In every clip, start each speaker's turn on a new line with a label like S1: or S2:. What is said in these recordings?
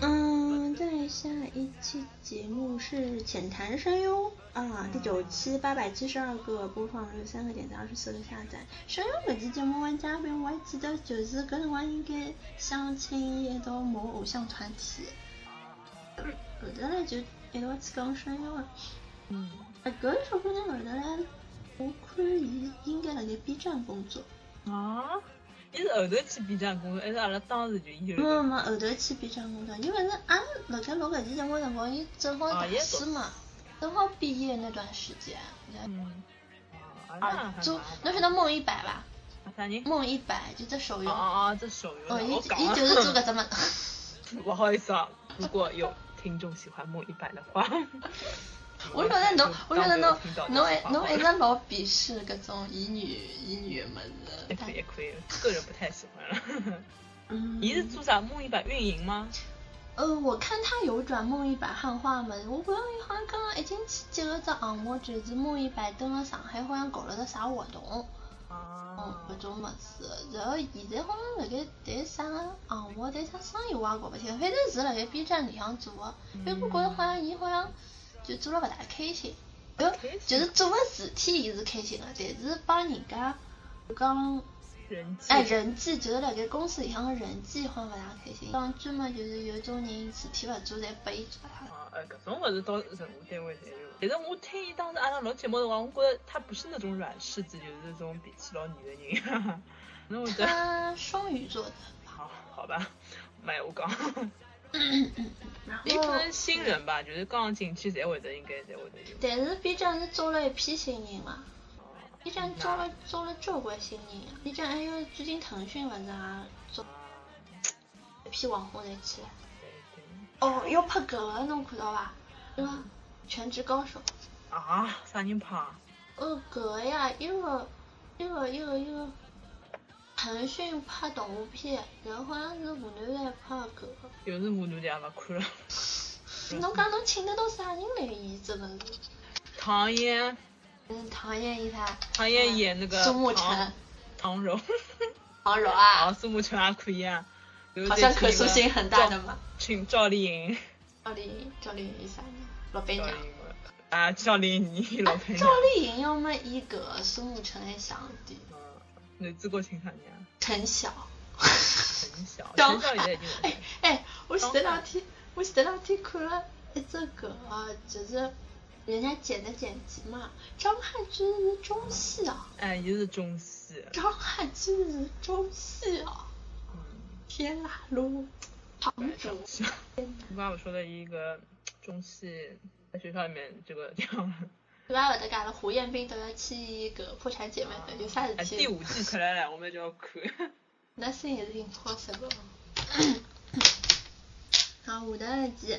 S1: 嗯，在下一期节目是浅谈声优啊，第九期八百七十二个播放率，三个点赞，二十四个下载。声优搿期节目的嘉宾我还记得，就是搿辰光应该相亲一道某偶像团体，后头来就一道去讲声优了。
S2: 嗯，
S1: 啊，搿小姑娘后头来，我看伊应该辣盖 B 站工作。
S2: 啊，伊是后头去 B 站工作，还是阿拉当时就伊就
S1: 没没，后头去 B 站工作，因为是俺辣盖录搿期节目辰光，伊正好大四嘛，正好毕业那段时间。
S2: 嗯，
S1: 啊，做侬晓得梦一百伐？
S2: 啥人？
S1: 梦一百就这手
S2: 哦
S1: 游，
S2: 哦哦，这手游
S1: 哦，伊伊就是做搿只么。
S2: 不好意思啊，如果有听众喜欢梦一百的话，
S1: 我晓得侬，我晓得侬侬一
S2: 这句话
S1: 侬一直老鄙视搿种乙女乙女的。么
S2: 也
S1: 子
S2: 可以也可以，个人不太喜欢了。
S1: 嗯，
S2: 你是做啥梦一百运营吗？
S1: 呃，我看他有转梦一百汉化嘛，我觉着伊好像刚刚已经去接了只项目，就是梦一百登了上海，好像搞了个啥活动。嗯，
S2: 啊，
S1: 搿种物事，然后现在好像辣盖谈啥个项目，谈啥生意我也搞勿清，反正是辣盖 B 站里向做个，但我觉着好像伊好像就做了勿大开心，呃，就是做个事体伊是开心个，但是帮人家就讲，哎人际就是辣盖公司里向个人际好像勿大开心，讲专门就是有种人事体勿做，侪拨伊做了。
S2: 啊，哎，搿种物事到任何单位侪有。但是我听伊当时阿拉录节目的辰光，我觉着他不是那种软柿子，就是那种脾气老女的人。那我觉得，
S1: 他双鱼座的，
S2: 好好吧，没有讲。
S1: 然
S2: 伊可能新人吧，就是刚进去侪会得，应该侪会得。
S1: 但是 B 站是招了一批新人嘛。
S2: 哦
S1: B 站招了招了交关新人啊！B 站还有最近腾讯勿是也招一批网红侪起来。哦，要拍搿个侬看到伐？对伐？全职高手。
S2: 啊，啥人拍啊？
S1: 哦，搿个呀，一个一个一个一个腾讯拍动画片，然后好像是湖南台拍搿个。
S2: 又是湖南台也勿看了。
S1: 侬讲侬请得到啥人来演这个？
S2: 唐嫣，
S1: 嗯，唐嫣演啥？
S2: 唐嫣演那个
S1: 苏沐橙。
S2: 唐柔。
S1: 唐柔
S2: 啊，
S1: 啊，
S2: 苏沐橙也可以啊。
S1: 好像可塑性很大的嘛。
S2: 请赵丽颖。
S1: 赵丽颖，赵丽颖演啥呢？老板娘
S2: 啊，赵丽颖老板
S1: 赵。丽颖要么演个苏沐橙还想点，
S2: 嗯，男主角请啥人啊？
S1: 陈晓。
S2: 陈晓，
S1: 张
S2: 陈晓现在已经
S1: 哎哎，我前头两天，我前头两天看了一只搿个，就是人家剪的剪辑嘛，张翰居然是中戏啊！
S2: 哎，也是中戏。
S1: 张翰居然是中戏啊！
S2: 嗯，
S1: 天啦噜，堂主，
S2: 是。我刚刚我说的一个中戏在学校里面这个这样，
S1: 对吧？我的讲了，胡彦斌都要去一个破产姐妹的，有啥事
S2: 哎，
S1: 体？
S2: 第五季出来了，我们就要看。
S1: 那是也是 impossible。好，我的二集，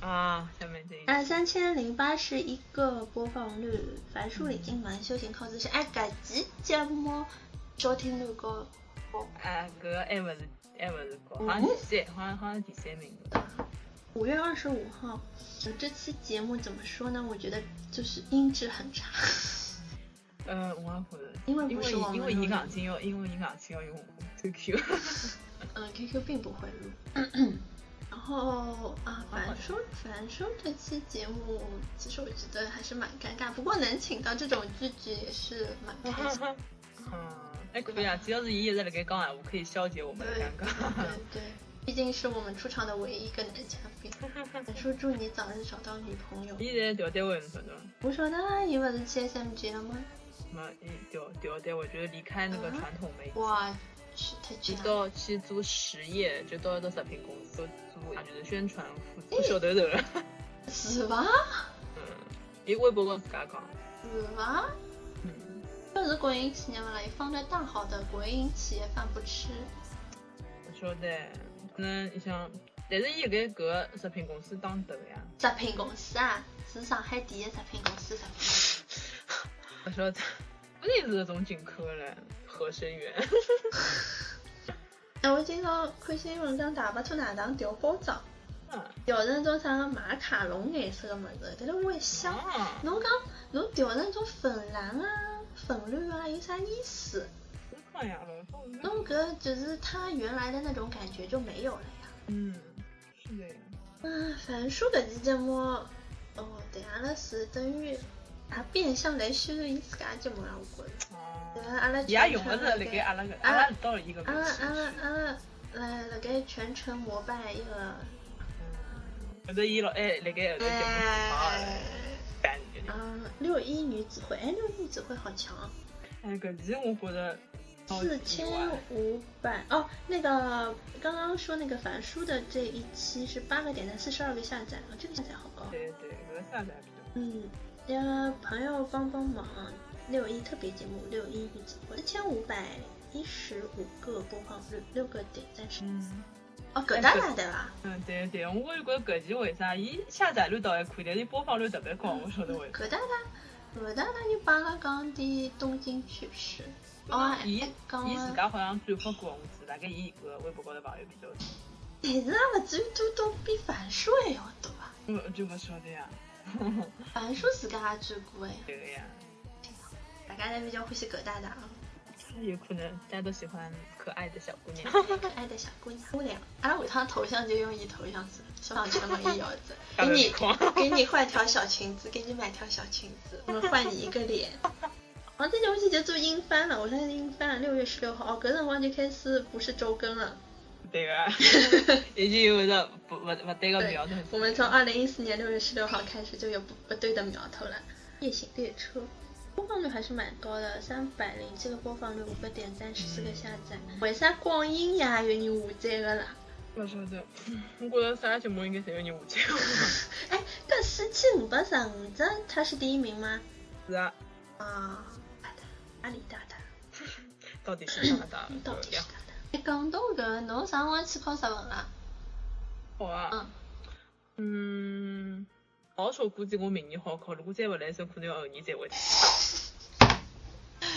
S2: 啊，下面这一
S1: 啊三千零八十一个播放率，樊树领进门，修行靠自身。哎，搿集节目收听率高，高
S2: 哎，搿个还勿是还勿是高，好像第三，好像好像第三名。
S1: 五月二十五号，我这期节目怎么说呢？我觉得就是音质很差。
S2: 呃，我也觉得，
S1: 因为
S2: 因为因为
S1: 录的
S2: 伊硬劲要因为伊硬劲要用 QQ。
S1: 嗯，QQ 并不会录。然后啊，樊叔，樊叔这期节目，其实我觉得还是蛮尴尬，不过能请到这种剧剧也是蛮开心。
S2: 嗯，还可以啊，只要是伊一直辣盖讲闲话，可以消解我们的尴尬。
S1: 对对，毕竟是我们出场的唯一一个男嘉宾。樊叔，祝你早日找到女朋友。
S2: 伊现在调单位侬晓得伐？
S1: 我说呢，伊不是去 SMG 了吗？
S2: 什么？伊调调单位就是离开那个传统媒体，
S1: 哇去。
S2: 到去做实业，就到一个食品公司做就是宣传负责小头头了。
S1: 是吧？
S2: 嗯，伊微博跟自家讲，
S1: 是吧？
S2: 嗯，
S1: 这是国营企业嘛了，放在大好的国营企业饭不吃。
S2: 不晓得，可能你想，但是伊搿个食品公司当头呀，
S1: 食品公司啊，是上海第一食品公司，食品公司。
S2: 不晓得，不定是搿种进口唻，合生元。
S1: 哎，我今朝看新闻讲大白兔奶糖调包装，
S2: 嗯，
S1: 调成种啥个马卡龙颜色个么子，但是我一想，
S2: 啊，
S1: 侬讲侬调成种粉蓝啊、粉绿啊，有啥意思？
S2: 好呀，老凤
S1: 弄个就是它原来的那种感觉就没有了呀。
S2: 嗯，是的呀。
S1: 嗯，樊叔搿期节目，哦，对，阿拉是等于也变相来宣传伊自家节目了，我觉着。阿拉
S2: 也用的是辣盖阿拉个，阿拉到了一个
S1: 阿拉。阿拉阿拉来辣盖全程膜拜一个，
S2: 后头伊老哎辣盖后头节目
S1: 六一女子会，哎，六一女子会好强，
S2: 哎，搿期我觉着
S1: 四千五百哦，那个刚刚说那个凡书的这一期是八个点赞，四十二个下载，哦，这个下载好高。
S2: 对对，搿个下载比较。
S1: 嗯，呃，朋友帮帮忙，六一特别节目，六一女子会，四千五百一十五个播放率，六个点赞是。
S2: 嗯。
S1: 哦，搿大大对伐？
S2: 嗯，对对，我就觉着搿期为啥伊下载率倒还可以，但是伊播放率特别高，我晓得为啥。
S1: 搿大大，搿大大就帮阿拉讲的东京趣事。哦，
S2: 伊伊自，家好像转发过，我知大概伊搿微博高头朋友比较多。
S1: 但是也勿至于多到比樊叔还要多吧。
S2: 我就勿晓得呀。
S1: 樊叔自家也转过哎，
S2: 对个呀，
S1: 大家侪比较欢喜搿大大啊。
S2: 有可能大家都喜欢可爱的小姑娘。
S1: 可 爱的小姑娘，姑娘，阿拉下趟头像就用伊头像子，上去嘛伊要子，给你 给你换条小裙子，给你买条小裙子，我们换你一个脸。哦，这游戏就做英翻了，我现在英翻了，六月十六号，哦，搿辰光就开始不是周更了。
S2: 对个，已经有着不不不对个苗头。
S1: 我们从二零一四年六月十六号开始就有不不对的苗头了。夜行列车播放率还是蛮高的，三百零七个播放率，五个点赞，十四个下载。为啥光阴呀有人下载个啦？
S2: 勿晓得，我觉着啥节目应该侪有人下载过。
S1: 哎，搿四千五百十五只，他是第一名吗？
S2: 是啊，
S1: 啊，大大，阿里大大，
S2: 到底是哪大？
S1: 到底是大大。哎，讲到搿，侬啥辰光去考日文啦？
S2: 我啊。
S1: 嗯，
S2: 嗯，保守估计我明年好考，如果再勿来手，可 能要后年才会。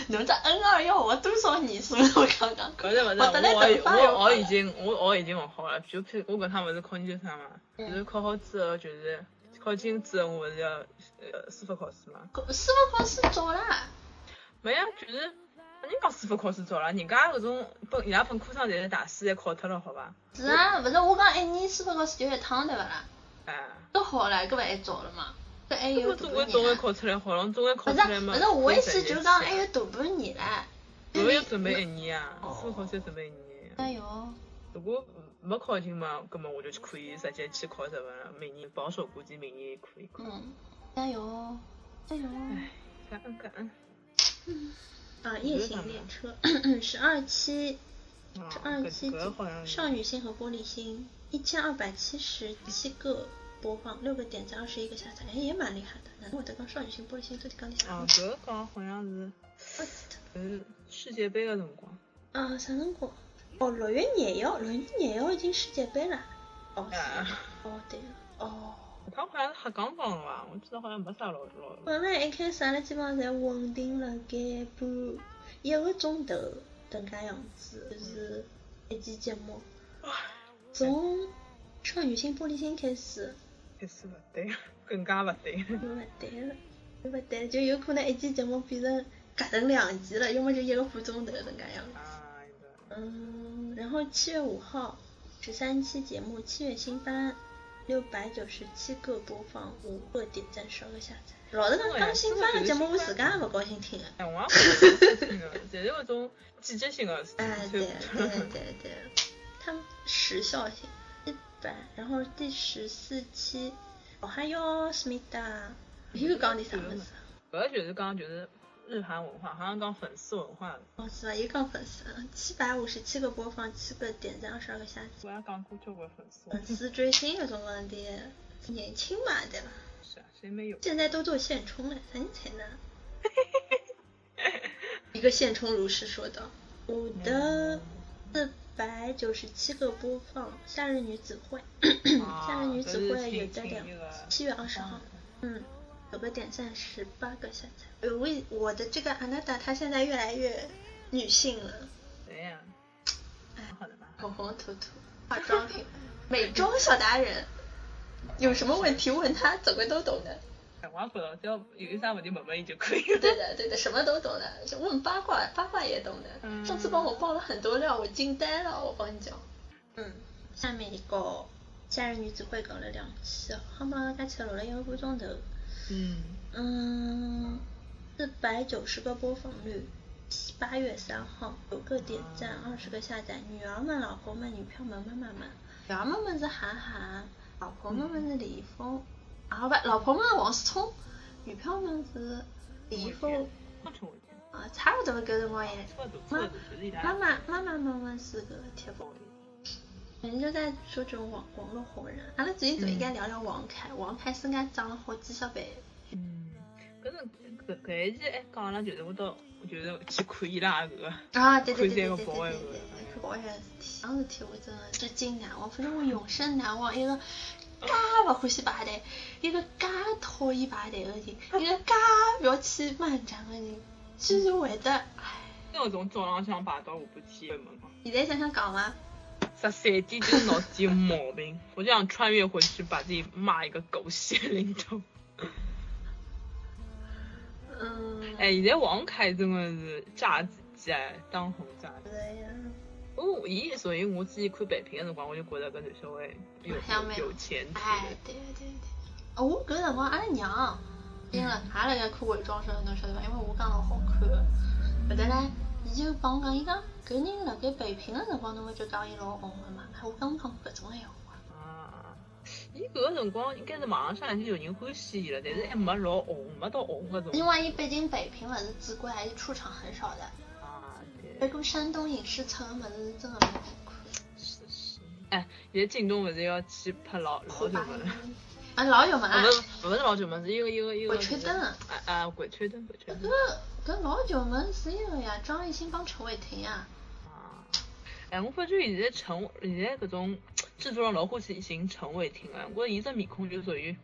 S1: 侬这 N 二要学多少年数了？我刚刚
S2: 勿是勿是，
S1: 我
S2: 我我我已经我我已经学好了，就譬如我搿趟勿是考研究生嘛，
S1: 嗯
S2: 就是考好之后就是考进之后我勿是要呃司法考试嘛，
S1: 司法考试早啦。
S2: 没呀，就是人讲司法考试早了，人家搿种本伊拉本科生侪是大四侪考脱了，好伐？
S1: 是啊，勿是我讲一年司法考试就一趟对勿啦？
S2: 哎，
S1: 都好了，搿勿还早了嘛？搿还有
S2: 总归总归。考出来好了，总归考出来嘛。
S1: 勿是，我意思就是讲还
S2: 哎
S1: 有大半年唻。
S2: 我要准备一年啊，
S1: 哦
S2: 司法考试要准备一年呀。
S1: 加油！
S2: 如果没考进嘛，葛么我就可以直接去考日文了。明年保守估计明年可以考。
S1: 嗯，加油！加油！
S2: 哎，感恩感恩。
S1: 啊，夜行列车 十二期，
S2: 啊
S1: 十二期少女心和玻璃心，一千二百七十七个播放，六个点赞，二十一个下载，哎，也蛮厉害的。难怪我在讲少女心、玻璃心到底讲的啥
S2: 啊，
S1: 物事？
S2: 搿讲好像是
S1: 我记得。
S2: 是世界杯的辰光。
S1: 啊，啥辰光？哦，六月廿一号，六月廿一号已经世界杯了。哦，是。哦，对了。哦。
S2: 他好像是黑钢帮的伐？我记得好像没啥老老。
S1: 本来一开始阿拉基本上侪稳定了该半一个钟头迭介样子，就是一期节目。从少女心、玻璃心开始，
S2: 开始勿对，更加勿对。
S1: 就勿对了，就勿对了，就有可能一期节目变成隔成两集了，要么就一个半钟头迭介样子。嗯，然后七月五号十三期节目，七月新番，六百九十七个播放，五个点赞，十二个下载。老实讲，讲新番的节目，我自家也勿高兴听的。
S2: 哎，我也勿高兴个，侪是搿种季节性的。
S1: 哎，对对对对，他们时效性一百，然后第十四期，哦还有思密达，又讲点啥物事？
S2: 搿就是讲就是日韩文化，好像讲粉丝文化的。
S1: 哦是吧？又讲粉丝，七百五十七个播放，七个点赞，二十二个下载。
S2: 我也讲过交关粉丝。
S1: 粉丝追星搿种问题，年轻嘛对吧？
S2: 是啊，谁没有？
S1: 现在都做现充了，啥人才呢？一个现充如是说道。我的四百九十七个播放，《夏日女子会》，夏日女子会有的两，七月二十号，嗯，有个点赞十八个下载。呃，为我的这个阿娜达，她现在越来越女性了。
S2: 对呀。哎，好的吧。
S1: 红红涂涂，化妆品，美妆小达人，有什么问题问她，怎么都懂的。
S2: 我也不知道，只要有啥问题问问伊就可以了。
S1: 对的，对的，什么都懂的，就问八卦，八卦也懂的。上次帮我爆了很多料，我惊呆了，我帮你讲。嗯，下面一个夏日女子会搞了两期，好嘛，加起来录了一个半钟头。
S2: 嗯。
S1: 嗯，四百九十个播放率，八月三号九个点赞，二十个下载。女儿们、老婆们、女票们、妈妈们，女儿们们是韩寒，老婆们们是李易峰。啊不，老婆们王思聪，女票们是李易峰，啊差不多搿辰光也，妈妈妈妈妈妈是个铁宝。人就在说这种网网络红人，阿拉最近就应该聊聊王凯，王凯是俺涨了好几十倍。
S2: 嗯，搿是搿搿一期还讲了就是我到，我觉得去看伊拉
S1: 个，啊对对对对对对对，看宝事体，当事体我真的至今难忘，反正我永生难忘一个。介勿欢喜排队，一个介讨厌排队的人，一个介不要去漫展的人，居然会得，唉。
S2: 那种早浪向排到下半天
S1: 现在想想讲吗？
S2: 十三点就是脑子有毛病，我就想穿越回去把自己骂一个狗血淋头。
S1: 嗯。
S2: 哎，现在王凯真的是炸子鸡哎，当红炸子。哦，伊所以我自己看北平的辰光，我就觉得搿男小孩有有前途。
S1: 哎，对对对。哦，我搿辰光阿拉娘，因了，也辣盖看伪装生，侬晓得伐？因为我讲老好看。后头呢，伊就帮我讲，伊讲搿人辣盖北平的辰光，侬勿就讲伊老红的嘛？我刚讲搿种闲话。
S2: 啊，伊搿个辰光应该是网上已经有人欢喜伊了，但是还没老红，没到红搿种。
S1: 因为伊毕竟北平勿是只还是出场很少的。啊，对那个山东影视城么子真的蛮好看。
S2: 是是。哎，现在京东勿是要去拍老老九门？
S1: 啊，老久门啊！
S2: 不是不是老久门，是一个一个一个。
S1: 鬼吹灯。啊
S2: 啊！鬼吹灯，鬼吹灯。
S1: 搿搿老九门是一个呀，张艺兴帮陈伟霆啊。
S2: 啊。哎，我发觉现在陈现在搿种制作人老欢喜寻陈伟霆啊，我伊只面孔就属于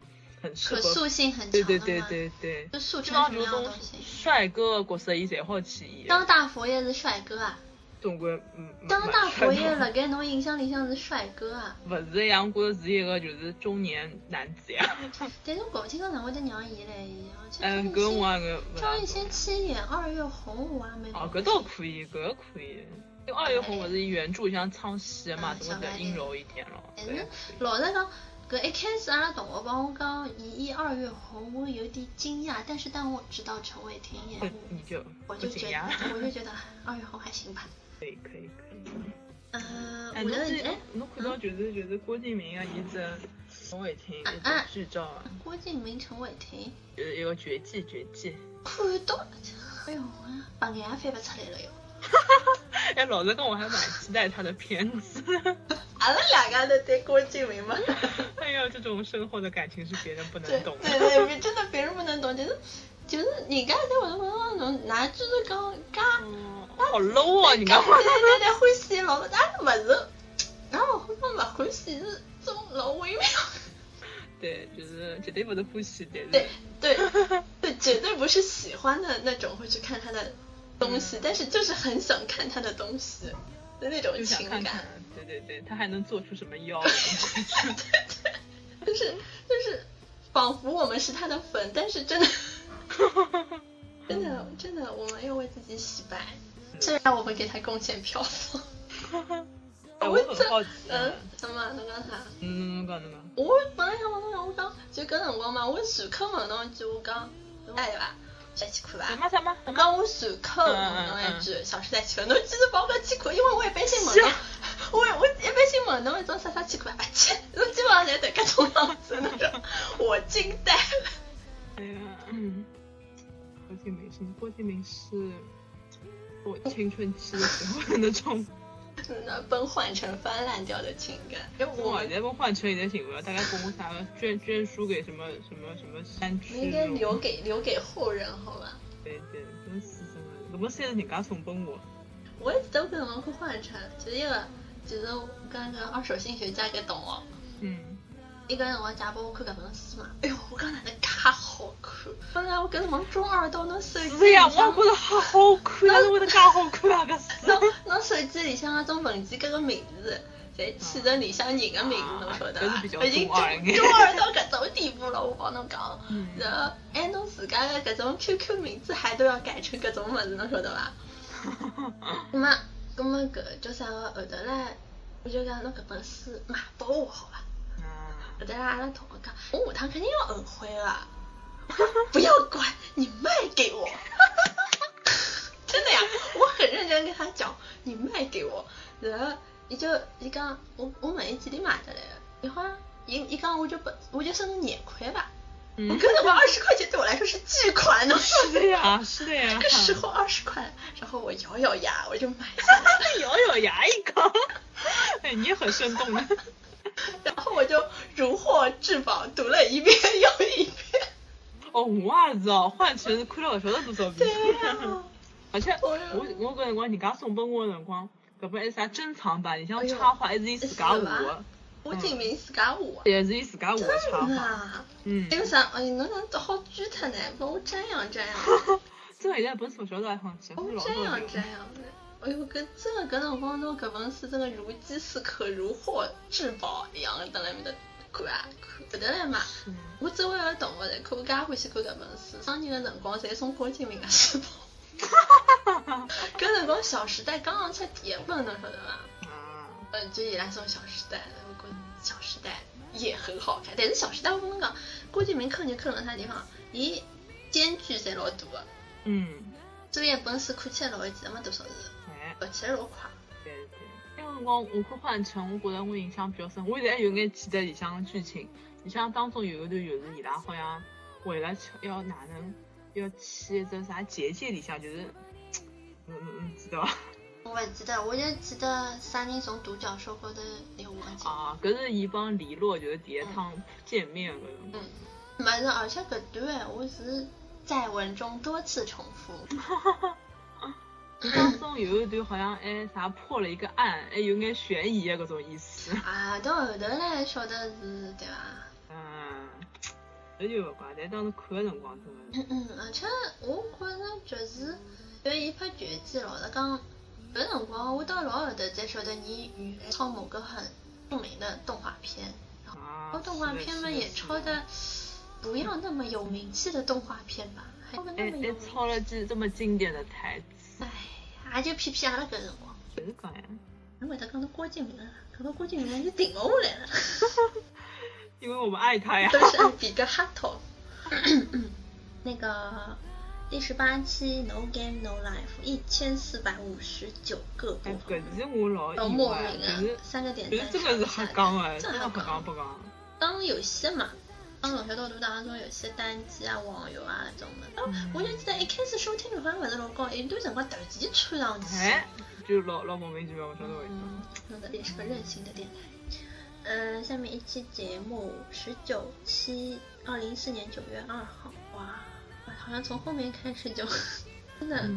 S2: 很。可
S1: 塑性很强
S2: 对对对对对，
S1: 就塑成什么样东
S2: 西？帅哥角色伊侪好去演。
S1: 当大佛爷是帅哥啊？
S2: 中国嗯。
S1: 当大佛爷辣盖侬印象里向是帅哥啊？
S2: 勿是呀，我觉着是一个就是中年男子呀。
S1: 但是我搞不清楚哪会得让伊来演。
S2: 嗯，搿我
S1: 那个。张艺兴去演二月红，我还没。
S2: 哦，搿倒可以，搿可以。因为二月红勿是原著像唱戏嘛，怎么得阴柔一点咯？
S1: 但是老实讲。搿一开始阿拉同学帮我讲，伊演二月红，我有点惊讶。但是当我知道陈伟霆演，
S2: 你就
S1: 我就觉得，我就觉得二月红还行吧。
S2: 可以可以可以。
S1: 呃，
S2: 我觉得哎，侬看到就是就是郭敬明啊，一只陈伟霆啊剧照啊。
S1: 郭敬明、陈伟霆。
S2: 就是一个绝技绝技。
S1: 看到，哎呦，白眼翻不出来了哟。
S2: 哈哈哈！哎，老实讲，我还蛮期待他的片子。
S1: 俺们两个都对郭敬明吗？
S2: 哎呀，这种深厚的感情是别人不能懂
S1: 的。对对，真的别人不能懂，就是就是你刚才我都问侬，哪就是讲嘎，
S2: 好 low 啊！你
S1: 讲。对对对，欢喜老但是不是，然后我不欢喜是种老微妙。
S2: 对，就是绝对不是欢喜的。
S1: 对对对，绝对不是喜欢的那种会去看他的东西，但是就是很想看他的东西的那种情感。
S2: 对对对，他还能做出什么妖？
S1: 对对，就是就是，仿佛我们是他的粉，但是真的，真的真的，我们要为自己洗白，虽然我会给他贡献票房。
S2: 我很好奇，
S1: 嗯，什么？侬讲啥？
S2: 嗯，侬讲侬讲。
S1: 我本来想问侬讲，我讲就搿辰光嘛，我随口问侬一句，我讲，哎对伐？再去看吧。
S2: 什么什么？
S1: 我讲我随口问侬一句，小时代去看，侬记得帮我去看，因为我一般性问侬。我我一般性问侬一种啥啥去看，而且侬基本上侪得搿种样子那种，我惊呆了。
S2: 哎呀，郭敬明是郭敬明是我青春期的时候的那种，
S1: 那崩换成翻烂掉的情感。
S2: 我现在崩坏成一点情况，大概崩啥了？捐捐书给什么什么什么山区？
S1: 应该留给留给后人，好吧？
S2: 对对，真是什么？怎么现在人家送崩我？
S1: 我也记得我搿辰光看幻城，就是一个就是刚刚二手性学家个同学，
S2: 嗯，
S1: 一个辰光借拨我看搿本书嘛，哎哟，我讲哪能介好看！本来我搿辰光中二到侬手机
S2: 是呀，我也觉得好好看，哪能会得介好看啊？搿书，
S1: 侬侬手机里向那种文件搿个名字。侪起着里向人个名字，侬晓得伐？已经中中二到搿种地步了，我帮侬讲。然后，哎，侬自家的搿种 QQ 名字还都要改成搿种物事，侬晓得伐？那么，那么搿叫啥个？后头唻，我就讲侬搿本书卖拨我好伐？后头唻，阿拉同学讲，我五趟肯定要后悔了。不要管，你卖给我。真的呀，我很认真跟他讲，你卖给我，然后。伊就伊讲我我问伊几钿买的来的，一会儿伊伊讲我就不我就收侬年款吧，我跟你说二十块钱对我来说是巨款呢。
S2: 是的呀，是的呀。
S1: 那个时候二十块，然后我咬咬牙我就买下
S2: 了。咬咬牙一个，哎，你也很生动呢。
S1: 然后我就如获至宝，读了一遍又一遍。
S2: 哦，我也是哦，换成看了勿晓得多少遍。
S1: 对
S2: 而且我我搿辰光人家送拨我个辰光。搿本还是啥珍藏版？里向插画还是伊自家画的，
S1: 郭敬明自家画，
S2: 也是伊自家画的插画。嗯。
S1: 还有啥？哎，侬能好具特呢？帮我瞻仰瞻仰。
S2: 这个现在本书晓得还好
S1: 记，我瞻仰瞻仰的。哎呦，搿真个搿辰光侬搿本书真个如饥似渴，如获至宝一样的，等辣面搭看啊看，不得了嘛！我周围个同学侪看，我介欢喜看搿本书，生日个辰光侪送郭敬明个书包。哈哈哈！搿辰光《小时代》刚刚出第一本，侬晓得伐？嗯，就伊拉送《小时代》，我觉《小时代》也很好看。但是《小时代》我跟侬讲，郭敬明坑就坑了啥地方？伊间距侪老大个。
S2: 嗯。
S1: 所以一本书看起来老一记，没多少字，读起来老快。
S2: 对对。那辰光我看《幻城》，我觉得我印象比较深，我现在有眼记得里向的剧情。你像当中有一段就是伊拉好像为了要哪能。要去一只啥结界里向，就是，嗯嗯嗯，记得吧？
S1: 我不记得，我就记得啥人从独角兽高头溜下去。
S2: 啊，搿是伊帮李洛就是第一趟见面搿
S1: 种。嗯，没是，而且搿段我是在文中多次重复。
S2: 当中有一段好像哎啥破了一个案，还有眼悬疑的搿种意思。
S1: 啊，到后头来晓得是，对伐？
S2: 嗯。这就勿怪，但当时看的辰光真
S1: 的。嗯嗯，而且我觉着就是，因为伊拍绝技，老实讲，搿辰光我到老后头才晓得伊原来抄某个很著名的动画片，
S2: 抄
S1: 动画片嘛也抄的不要那么有名气的动画片吧，还
S2: 还还抄了句这么经典的台词。
S1: 哎，也就偏偏阿拉搿辰光。
S2: 就是讲呀。
S1: 侬会得讲到郭敬明了，讲到郭敬明就停勿下来了。
S2: 因为我们爱他呀，
S1: 都是爱比个哈头。那个第十八期 No Game No Life 一千四百五十九个播放，
S2: 搿是我老
S1: 意外，就是三个点赞，
S2: 这个是瞎讲哎，真的不讲不讲。
S1: 当游戏嘛，当从小到大当中有些单机啊、网游啊那种的。我就记得一开始收听率好像勿是老高，一段辰光突然窜上去，
S2: 就老老莫名其妙，我晓得为
S1: 什么。那个也是个任性的电台。嗯，下面一期节目十九期，二零一四年九月二号，哇，好像从后面开始就真的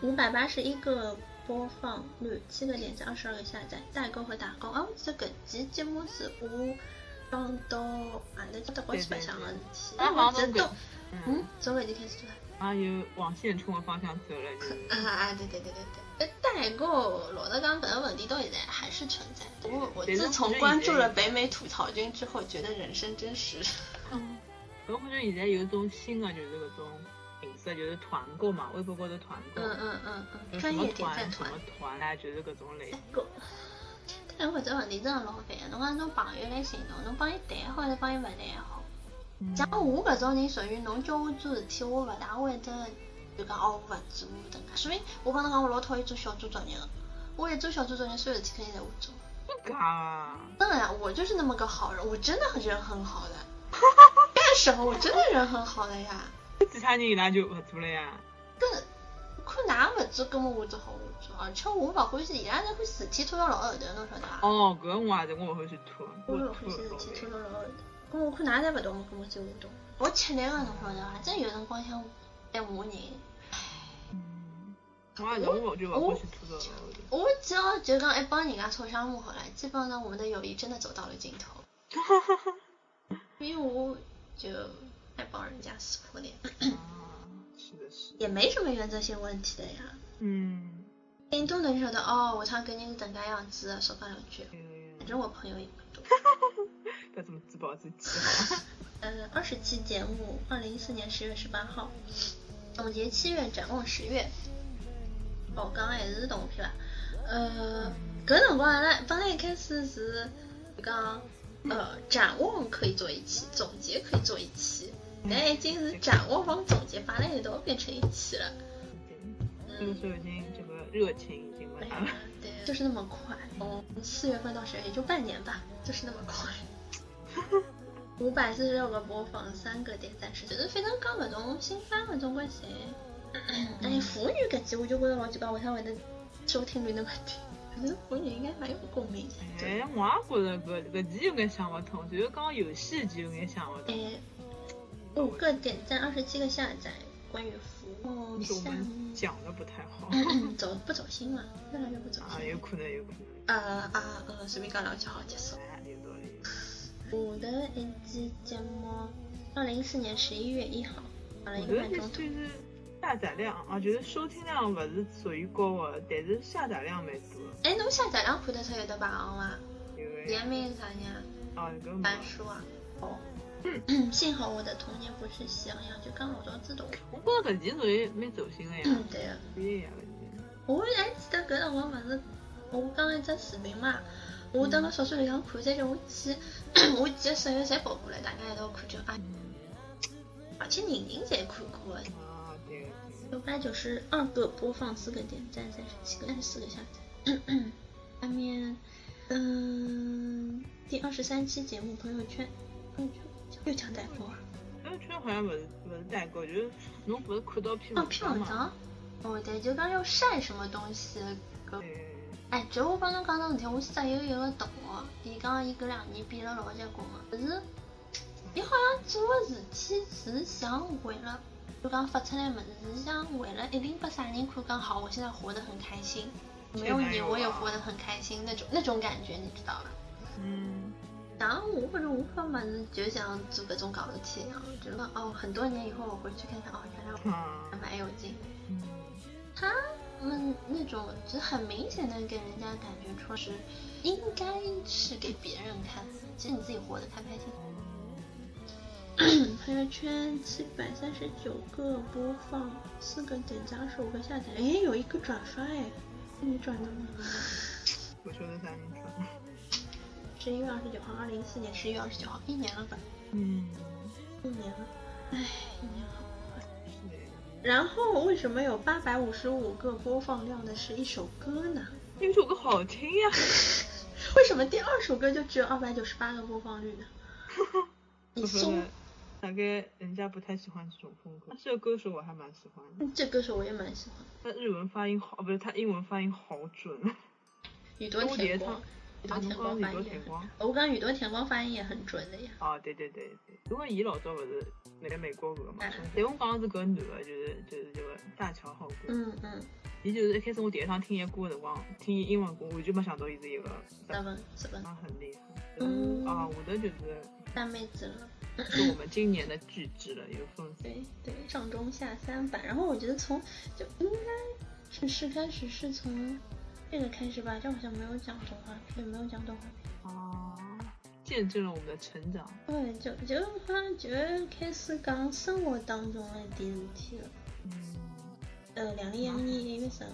S1: 五百八十一个播放率，七个点赞，二十二个下载，代购和打工。哦，这个期节目是我放到啊，那叫到去白相的事体，我知道，嗯，从何时开始做？
S2: 啊，有往现充的方向走了。
S1: 啊啊，对对对对对。代购，老实讲，这个问题到现在还是存在。我我自从关注了北美吐槽君之后，觉得人生真实。
S2: 嗯，我感觉现在有一种新的，就是搿种形式，就是团购嘛，微博高头团购。
S1: 嗯嗯嗯嗯。专业点赞
S2: 团。什么团呢？就是搿种类。
S1: 但我这问题真的老烦，侬讲侬朋友来寻侬，侬帮伊谈好还是帮伊勿谈好？像我搿种人，属于侬叫我做事体，我勿大会得。就讲哦，我勿做等下，所以我帮侬讲，我老讨厌做小组作业的。我一做小组作业，所有的事体肯定在我做。
S2: 干啊！
S1: 当然，我就是那么个好人，我真的人很好的。干什么？我真的人很好的呀。
S2: 其他人伊拉就勿做了呀。
S1: 跟看哪勿做，根本我做好我做，而且我勿欢喜伊拉在欢喜事体拖到老后头，侬晓得伐？
S2: 哦，搿我也是，我勿欢喜拖。
S1: 我勿欢喜事体拖到老后头。跟我看哪侪勿懂，跟我就勿懂。我吃力个，侬晓得伐？真有辰光想来骂人。
S2: 我，我就不欢喜吐槽了。
S1: 我只要就讲一帮人家吵相骂好了，基本上我们的友谊真的走到了尽头。因为我就爱帮人家撕破脸。
S2: 啊，是的是。
S1: 也没什么原则性问题的呀。
S2: 嗯。
S1: 你都能晓得哦，我唱歌你是怎个样子，说两句。反正我朋友也不多。
S2: 不要这么自暴自弃哈。
S1: 嗯，二十期节目，二零一四年十月十八号，总结七月，展望十月。哦，刚刚还是动画片了。呃，搿辰光阿拉本来一开始是讲，呃，展望可以做一期，总结可以做一期，但已经是展望和总结放在一道变成一起了。
S2: 这个时候已经这个热情已经没了。
S1: 对，就是那么快。从四月份到十月也就半年吧，就是那么快。五百四十六个播放，三个点赞，是就是反正讲搿种新番搿种关系。哎，腐女搿期我就觉得老奇怪，为啥会的收听率那么低？反正腐女应该蛮有共鸣。
S2: 哎，我也觉得搿搿期有眼想不通，就是讲游戏就有眼想不通。
S1: 哎，五个点赞，二十七个下载，关于服务
S2: 讲的不太好。
S1: 走 不走心嘛？越来越不走心。
S2: 啊，有可能，有可能。
S1: 啊啊呃，随便讲两句好结束。
S2: 有道理。
S1: 我的一期节目，二零一四年十一月一号，放了一个半钟头。
S2: 下载量啊，就是收听量不是属于高的，但是下载量蛮多。
S1: 哎，侬下载量看得出有的排行吗？
S2: 有
S1: 诶。联名啥人
S2: 啊？哦，
S1: 板书啊。哦。幸好我的童年不是喜羊羊，就刚好多自动。
S2: 我觉得搿期属于蛮走心的呀。
S1: 嗯，对呀。
S2: 对呀。
S1: 我还记得搿辰光勿是我刚一只视频嘛，我等个小说里向看，再叫我记，我几个室友侪跑过来，大家一道看就啊，而且人人侪看过的。九百九十二个播放，四个点赞，三十七个，三十四个下载。下面，嗯，第二十三期节目朋友圈，朋友圈又讲代购啊？
S2: 朋友圈好像不是不是代购，就是侬不是看到
S1: 篇文章哦，对，就讲要晒什么东西。哎，就我帮侬讲桩事体，我室友有个同学，伊讲伊搿两年变了老结棍个，就是，伊好像做个事体是想为了。就讲发出来么子，是想为了一定把啥人看，刚好我现在活得很开心，没有你我也活得很开心那种那种感觉，你知道吧？
S2: 嗯。
S1: 然后我或者我发么子，就像做各种搞事体一样，觉得哦，很多年以后我回去看看，哦，原来我蛮有劲。
S2: 嗯。
S1: 他们那种就很明显的给人家感觉出是应该是给别人看，其实你自己活得开不开心。朋友圈七百三十九个播放，四个点赞，十五个下载，哎，有一个转发哎，你转的吗？
S2: 我说的啥？你转？
S1: 十一月二十九号，二零一四年十一月二十九号，一年了吧？
S2: 嗯，
S1: 一年了，哎，一年好快。然后为什么有八百五十五个播放量的是一首歌呢？
S2: 因为这首歌好听呀。
S1: 为什么第二首歌就只有二百九十八个播放率呢？你搜。
S2: 大概人家不太喜欢这种风格，这个歌手我还蛮喜欢的。
S1: 这歌手我也蛮喜欢。
S2: 他日文发音好，不是他英文发音好准。
S1: 宇多田光，宇多田光发音也很。我讲宇多田光发音也很准的呀。
S2: 哦，对对对对，如果伊老早不是那个美国歌嘛，对我讲的是个男的，就是就是这个大乔好哥。
S1: 嗯嗯。
S2: 伊就是一开始我第一趟听伊歌的辰光，听伊英文歌，我就没想到伊是一个。
S1: 日文，日文。
S2: 他很厉害。嗯。啊，我的就是
S1: 大妹子了。
S2: 是我们今年的巨制了，有粉丝。
S1: 对对，上中下三版。然后我觉得从就应该正式开始是从这个开始吧，这好像没有讲动画片，没有讲动画片。
S2: 哦，见证了我们的成长。
S1: 对，就就好像就开始讲生活当中的点事体了。
S2: 嗯。
S1: 呃，两零一二年一月十号，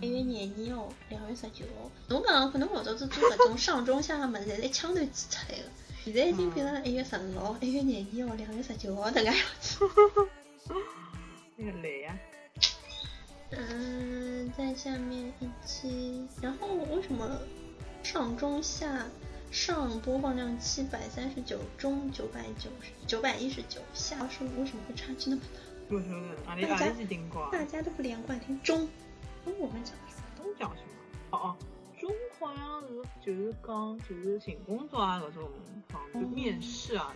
S1: 一月廿二号，两月十九号。侬讲可能老早子做搿种上中下的么子，一枪头记出来了。现在已经变成了一月十五号、一月廿二号、两月十九号这个样子。
S2: 那个累呀。
S1: 嗯，在下面一期，然后为什么上中下上播放量七百三十九，中九百九十九百一十九，下是为什么会差距那么
S2: 大？大家
S1: 大家都不连贯，听中，我们讲什么？
S2: 中讲什么？哦哦。中好像是就是讲就是寻工作啊，搿种面试啊，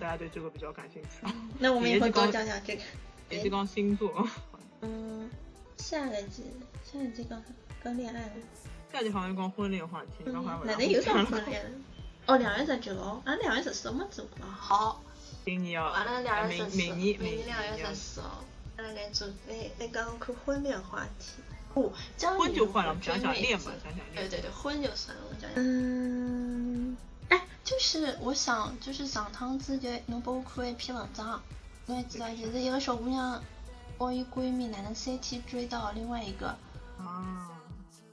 S2: 大家对这个比较感兴趣。
S1: 那我们以后多讲讲这个。
S2: 也是讲星座。
S1: 嗯，下个季，下个季刚刚恋爱了。
S2: 下季好像讲婚恋话题，
S1: 嗯
S2: 刚好
S1: 哪能又讲婚恋了？哦，两月十九号，俺两月十四号没做过。好，
S2: 今年要
S1: 完了两月十四，
S2: 明明年
S1: 明年两月十四号，阿拉来做来来讲看婚恋话题。哦，江
S2: 婚就换了，我们
S1: 讲
S2: 讲讲恋嘛，讲讲恋。
S1: 对对对，婚就算了，我讲讲。嗯，哎，就是我想，就是上趟子就侬拨我看一篇文章，侬还记得，就是一个小姑娘，和伊闺蜜哪能三天追到另外一个。
S2: 啊，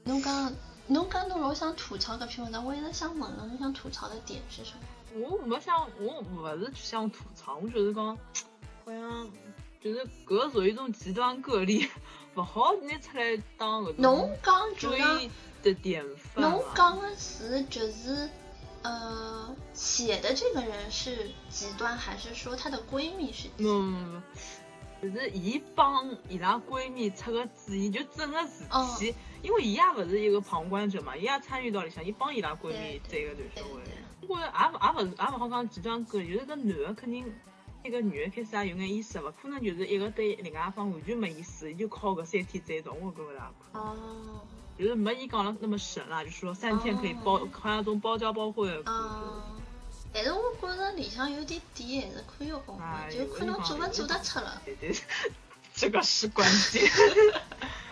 S1: 侬讲，侬讲侬老想吐槽搿篇文章，我一直想问侬，侬想吐槽的点是什么？
S2: 我没想，我勿是想吐槽，我就是讲，好像就是搿属于一种极端个例，勿好拿出来当搿
S1: 侬
S2: 种
S1: 讲就讲。
S2: 追的典范
S1: 侬
S2: 嘛。
S1: 讲的是就是，呃，写的这个人是极端，还是说她的闺蜜是极端？
S2: 嗯，就是伊帮伊拉闺蜜出个主意，就整个事
S1: 哦
S2: 体，因为伊也勿是一个旁观者嘛，伊也参与到里向，伊帮伊拉闺蜜
S1: 对
S2: 这个段
S1: 对
S2: 小会。我觉着也勿也勿是也勿好讲极端个，就是搿男的肯定，那个女的开始也有眼意思，勿可能就是一个对另外一方完全没意思，伊就靠搿三天追到，我觉着也可能。
S1: 哦，
S2: 就是没伊讲了那么神啦，就说三天可以包，
S1: 哦
S2: 好像种包教包会的感觉。
S1: 啊，但是我觉着里向有点点还是可以学
S2: 哎
S1: 的，就可能做勿做得出了。
S2: 这个是关键。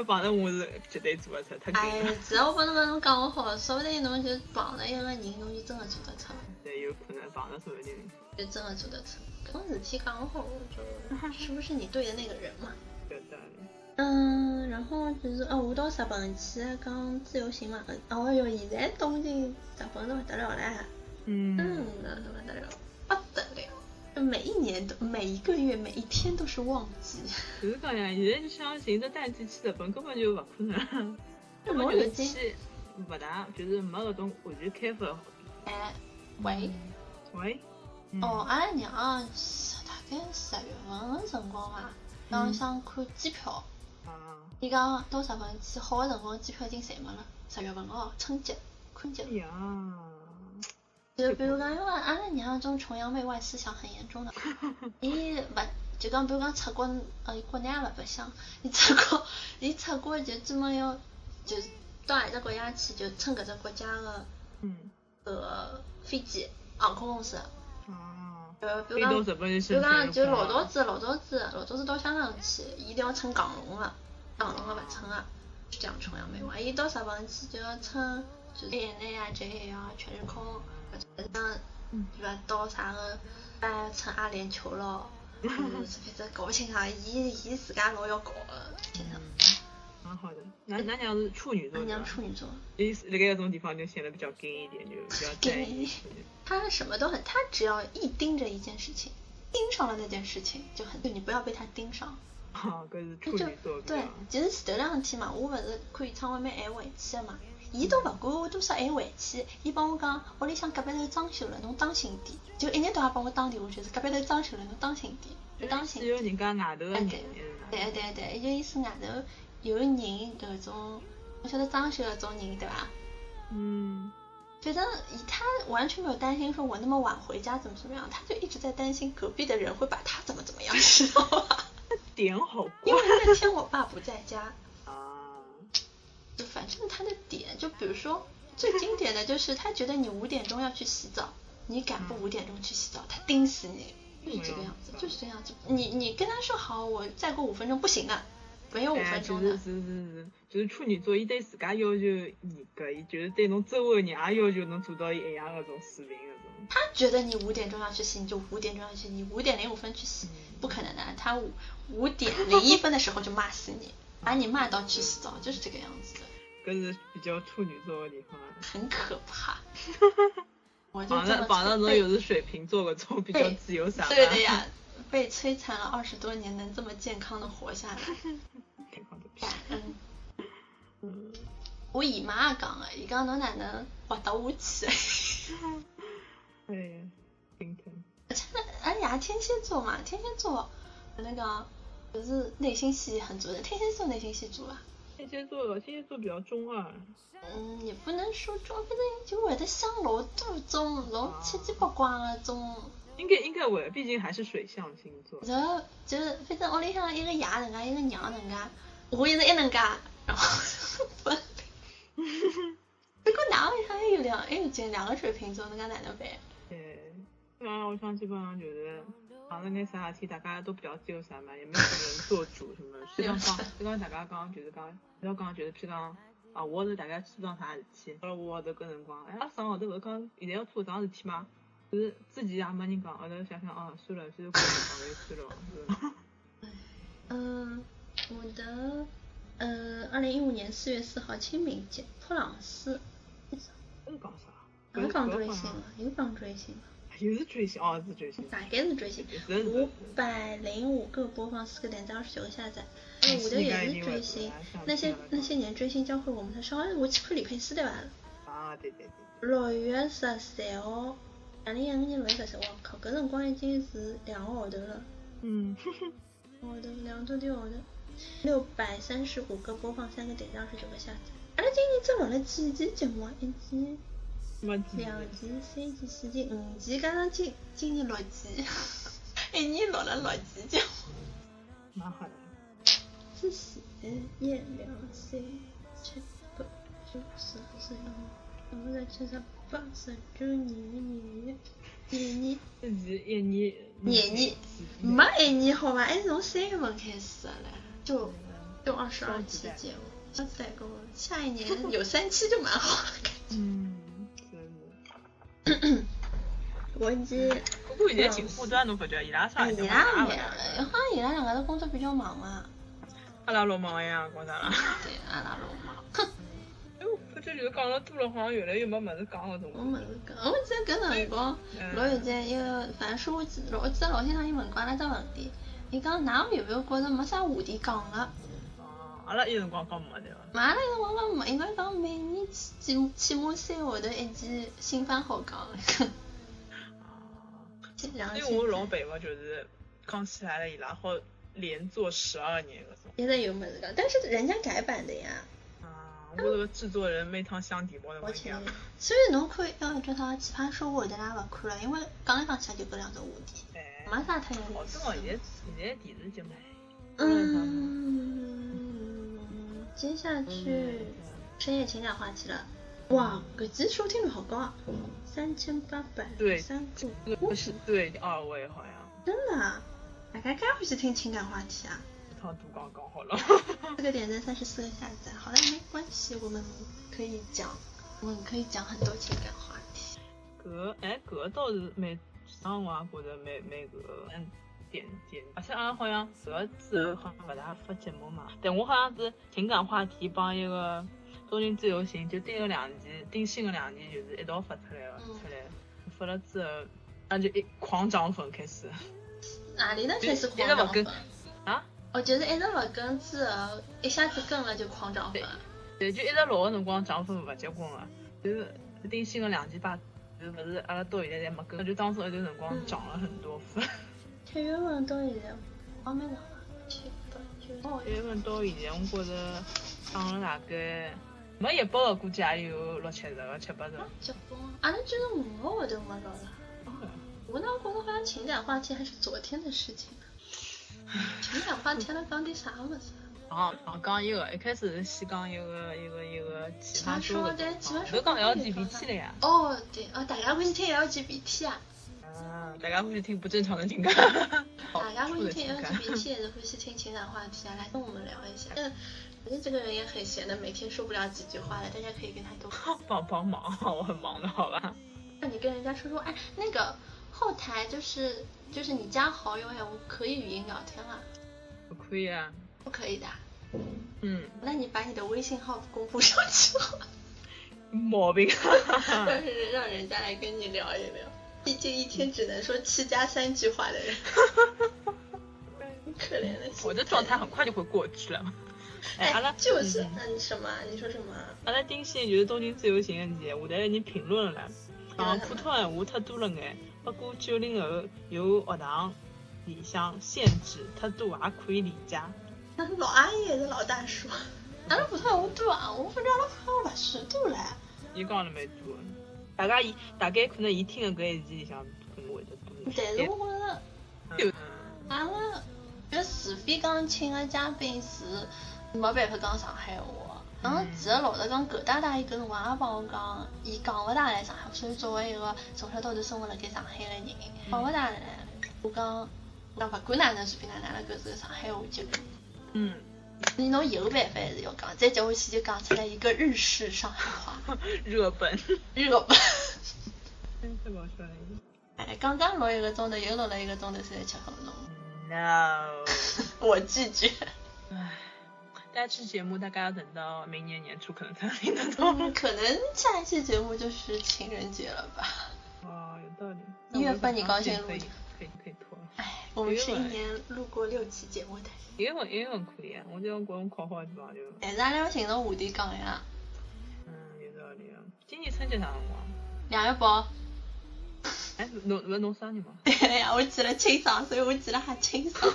S2: 碰着我是绝对做不出，太
S1: 哎只要我帮侬帮侬讲好，说不定侬就碰着一个人，侬就真的做得出了，
S2: 对，有可能碰着什么人。
S1: 就真的做得出。搿种事体讲好，我就是不是你对的那个人嘛？嗯，然后就是哦，我到日本去讲自由行嘛，哦哟，现在东京日本都不得了了，
S2: 嗯，
S1: 嗯，那不得了，不得了，每一年都每一个月每一天都是旺季，
S2: 就是讲呀，现在就想寻着淡季去日本根本就勿可能，根本就去勿大，就是没搿种完全开放的。
S1: 哎，喂，
S2: 喂。嗯。
S1: 哦，，阿拉娘大概十月份的辰光伐，讲想看机票，
S2: 啊，
S1: 伊讲到日本去好个辰光机票已经侪没了，十月份哦，春节，春节。
S2: 哎。呀，
S1: 就比如讲，因为阿拉娘这种崇洋媚外思想很严重的，伊勿就讲，比如讲出国，呃，国内也勿白相，伊出国，伊出国就专门要，就到何只国家去，就乘搿只国家的
S2: 嗯，
S1: 呃飞机，航空公司，
S2: 啊，
S1: 呃，比如讲，比如讲，就老早
S2: 子，
S1: 老早子，老早子到香港去，伊一定要乘港龙的，港龙的勿乘的，就这样崇洋媚外。伊到日本去就要乘就是 ANA 啊、JA 啊、全日空，或者像
S2: 嗯
S1: 对伐？到啥个哎乘阿联酋咯，嗯，反正搞不清爽，伊伊自家老要搞的，天呐，
S2: 蛮好的。咱咱娘是处女座
S1: 俺，娘处女座，
S2: 伊是辣盖搿种地方就显得比较 gay 一点，就比较在意。
S1: 他什么都很，他只要一盯着一件事情，盯上了那件事情就很，就你不要被他盯上。
S2: 啊，搿是处
S1: 就
S2: 女座比
S1: 对
S2: 较。，
S1: 其实前头两天嘛，我勿是看演唱会蛮晚回去的嘛，伊都勿管我多少晚回去，伊帮我讲屋里向隔壁头装修了，侬当心点，就一日到夜帮我打电话，就是隔壁头装修了，侬当心点，就当心
S2: 只有人家外头的人，
S1: 哎对对对对，就意思外头有人搿种，我晓得装修搿种人对伐？
S2: 嗯，
S1: 觉得以他完全没有担心说我那么晚回家怎么怎么样，他就一直在担心隔壁的人会把他怎么怎么样，知道吧？
S2: 点好
S1: 因为那天我爸不在家，
S2: 啊，
S1: 就反正他的点，就比如说最经典的就是他觉得你五点钟要去洗澡，你敢不五点钟去洗澡，他盯死你，就是这个样子，就是这样子。你你跟他说好，我再过五分钟不行的，没有五
S2: 哎，
S1: 分钟的。
S2: 就是是是是，就是处女座，伊对自家要求严格，伊就是对侬周围人也要求侬做到一样的种水平的种。
S1: 他觉得你五点钟要去洗，你就五点钟要去，你五点零五分去洗，不可能的。他五五点零一分的时候就骂死你，把你骂到去洗澡，就是这个样子的，
S2: 搿是比较处女座的地方。
S1: 很可怕。我就
S2: 反
S1: 这么
S2: 正反正侬
S1: 被
S2: 又是水瓶座搿种比较自由散漫。
S1: 对的呀，被摧残了二十多年，能这么健康的活下来，
S2: 健康的屁
S1: 感恩。嗯，我姨妈也讲的，伊讲侬哪能活得下去？
S2: 哎呀，心疼。
S1: 而且呢，哎呀，天蝎座嘛，天蝎座那个就是内心戏很足的，天蝎座内心戏足啊。
S2: 天蝎座，天蝎座比较中二。
S1: 嗯，也不能说中，反正就会得想老多种老七七八八的种。
S2: 应该应该会，毕竟还是水象星座。
S1: 然后就是反正屋里向一个爷能介，一个娘能介，我也是一能介，然后分。不过哪位还有两，还有这两个水瓶座，那该哪能办？
S2: 对，基本上我想基本上就是，碰着眼啥事体，大家都比较自由啥嘛，也没有人做主什么。譬如讲讲，譬如讲大家刚刚就是讲，譬如讲就是譬如讲，啊，我是大概做桩啥事体，到了我号头搿辰光，哎，阿上号头勿是讲现在要做搿桩事体吗，就是自己也没人讲，后头想想哦，算了，就是过辰光就算了，是吧？
S1: 嗯，我的，呃，二零一五年四月四号清明节，普朗斯，
S2: 又讲啥？
S1: 又讲追
S2: 星
S1: 星了，又讲追星了，
S2: 又是追星哦，是追星。
S1: 大概是追星。五百零五个播放，四个点赞，二十九个下载。哎，我的也是追星，那些那些年追星教会我们的生活。我去看李佩斯对吧？
S2: 啊，对对对。
S1: 六月十三号，二零一五年六月十三，我靠，搿辰光已经是两个号头了。
S2: 嗯。
S1: 号头两多点号头，六百三十五个播放，三个点赞，二十九个下载。阿拉今年只录了几期节目啊？一期、两期、三期、四期、五期，加上今今年六期，一年录了六期节目。
S2: 蛮好的。
S1: 一两三七八九十十一，我在七十八十九廿廿廿廿。
S2: 自己一年。
S1: 廿年，没一年好吧？还是从三月份开始的嘞，就就二十二期节目。要再给我下一年有三期就蛮好的感觉。我已经。
S2: 不过现在进步端侬发觉伊拉啥？
S1: 伊拉没，好像伊拉两个都工作比较忙嘛。
S2: 阿拉老忙呀，讲啥啦？
S1: 对，阿拉老忙。哼。
S2: 哎，我发觉就是讲了多了，好像越来越没么子讲了，种。
S1: 没么子讲，我记得搿辰光，老有在一个，反正书记，我记得老先生伊问过阿拉只问题，伊讲㑚有没有觉着没啥话题讲了？
S2: 阿拉有辰光讲没对伐？
S1: 阿拉有辰光讲没，应该讲每年起起起码三个号头一期新番好讲。
S2: 因为我老佩服就是康熙来了伊拉好连做十二年搿种。
S1: 现在有么子讲，但是人家改版的呀。
S2: 啊，我这个制作人每趟想题目都
S1: 不一样。所以侬看，要这套奇葩说我的拉勿看了，因为讲来讲去就搿两种话题，没啥太有意
S2: 思。哦，现在现在电视节目。
S1: 嗯，接下去深夜情感话题了。哇，搿集收听率好高啊，三千八百对三
S2: 个，不是对二位好像。
S1: 真的啊？大家该回去听情感话题啊。
S2: 一趟都刚刚好了。
S1: 这个点赞三十四个下载，好了，没关系，我们可以讲，我们可以讲很多情感话题。
S2: 搿哎，搿倒是蛮上我也觉着蛮蛮搿嗯点点，而且阿拉好像搿之后好像勿大发节目嘛，但我好像是情感话题帮一个。东京自由行就订了两集，订新的两集就是一道发出来了，出来发了之后，那就一狂涨粉开始。
S1: 哪里能开始狂涨粉？啊？哦，就是一直勿跟之后，一下子跟了就狂涨粉。
S2: 对，就一直录个辰光涨粉勿结棍个，就是订新的两集吧，就勿是阿拉到现在侪没跟，就当时一段辰光涨了很多粉。
S1: 七月份到现在，我没涨。七八九。
S2: 七月份到现在，我觉着涨了大概。没一百个，估计也有六七十个、七八十。
S1: 结棍！阿拉居然五个号头没到了。我哪觉得好像情感话题还是昨天的事情呢？情感话题能讲点啥么子？
S2: 啊啊！讲一个，一开始是先讲一个一个一个奇葩
S1: 说对，奇葩
S2: 说。都讲 LGBT 了呀。
S1: 哦，对，哦，大家欢喜听 LGBT 啊。
S2: 啊，大家会去听不正常的情感。
S1: 大家会去听 LGBT 还是会去听情感话题啊？来跟我们聊一下。嗯。反正这个人也很闲的，每天说不了几句话的，大家可以跟他多
S2: 帮帮忙，我很忙的，好吧？
S1: 那你跟人家说说，哎，那个后台就是就是你加好友呀，我可以语音聊天啊？
S2: 不可以啊？
S1: 不可以的。
S2: 嗯。
S1: 那你把你的微信号公布上去了。
S2: 毛病。
S1: 让人让人家来跟你聊一聊，毕竟一天只能说七加三句话的人。可怜的。
S2: 我的状态很快就会过去了。哎，阿拉
S1: 就是，嗯，什么？你说什么？
S2: 阿拉丁线就是东京自由行的事，下头有人评论了啦，讲普通闲话太多了眼，不过九零后有学堂里向限制太多也可以理解。
S1: 老阿姨还是老大叔？阿拉普通闲话多啊，我反正阿拉普通话勿算多唻。
S2: 伊讲了蛮多，大家伊大概可能伊听的搿一期里向可能会得多。
S1: 但是我觉着，阿拉，这除非讲请的嘉宾是。没办法讲上海话。然后其实老实讲，狗大大伊搿辰光也帮我讲，伊讲勿大来上海，所以作为一个从小到大生活辣盖上海个人，讲勿大来。我讲，那勿管哪能随便哪哪能搿是个上海话节目。
S2: 嗯，
S1: 你侬有办法还是要讲，再接下去就讲出来一个日式上海话，
S2: 热本。
S1: 日本。
S2: 真是搞笑了。
S1: 哎，刚刚录一个钟头，又录了一个钟头，现在吃红龙。
S2: No。
S1: 我拒绝。
S2: 唉，下期节目大概要等到明年年初可能才能听得到。
S1: 嗯，可能下一期节目就是情人节了吧？
S2: 哦，有道理。
S1: 一月份你高兴录
S2: 可以可以
S1: 我们是一年录过六期节目的。
S2: 一月份一月份可以啊，我就觉着考好地方就。
S1: 但是阿拉要寻着话题讲呀。
S2: 嗯，有道理啊。今年春节啥辰光？
S1: 两月八。
S2: 哎，侬勿是侬生日吗？
S1: 对 呀，我记得清爽，所以我记得还清爽。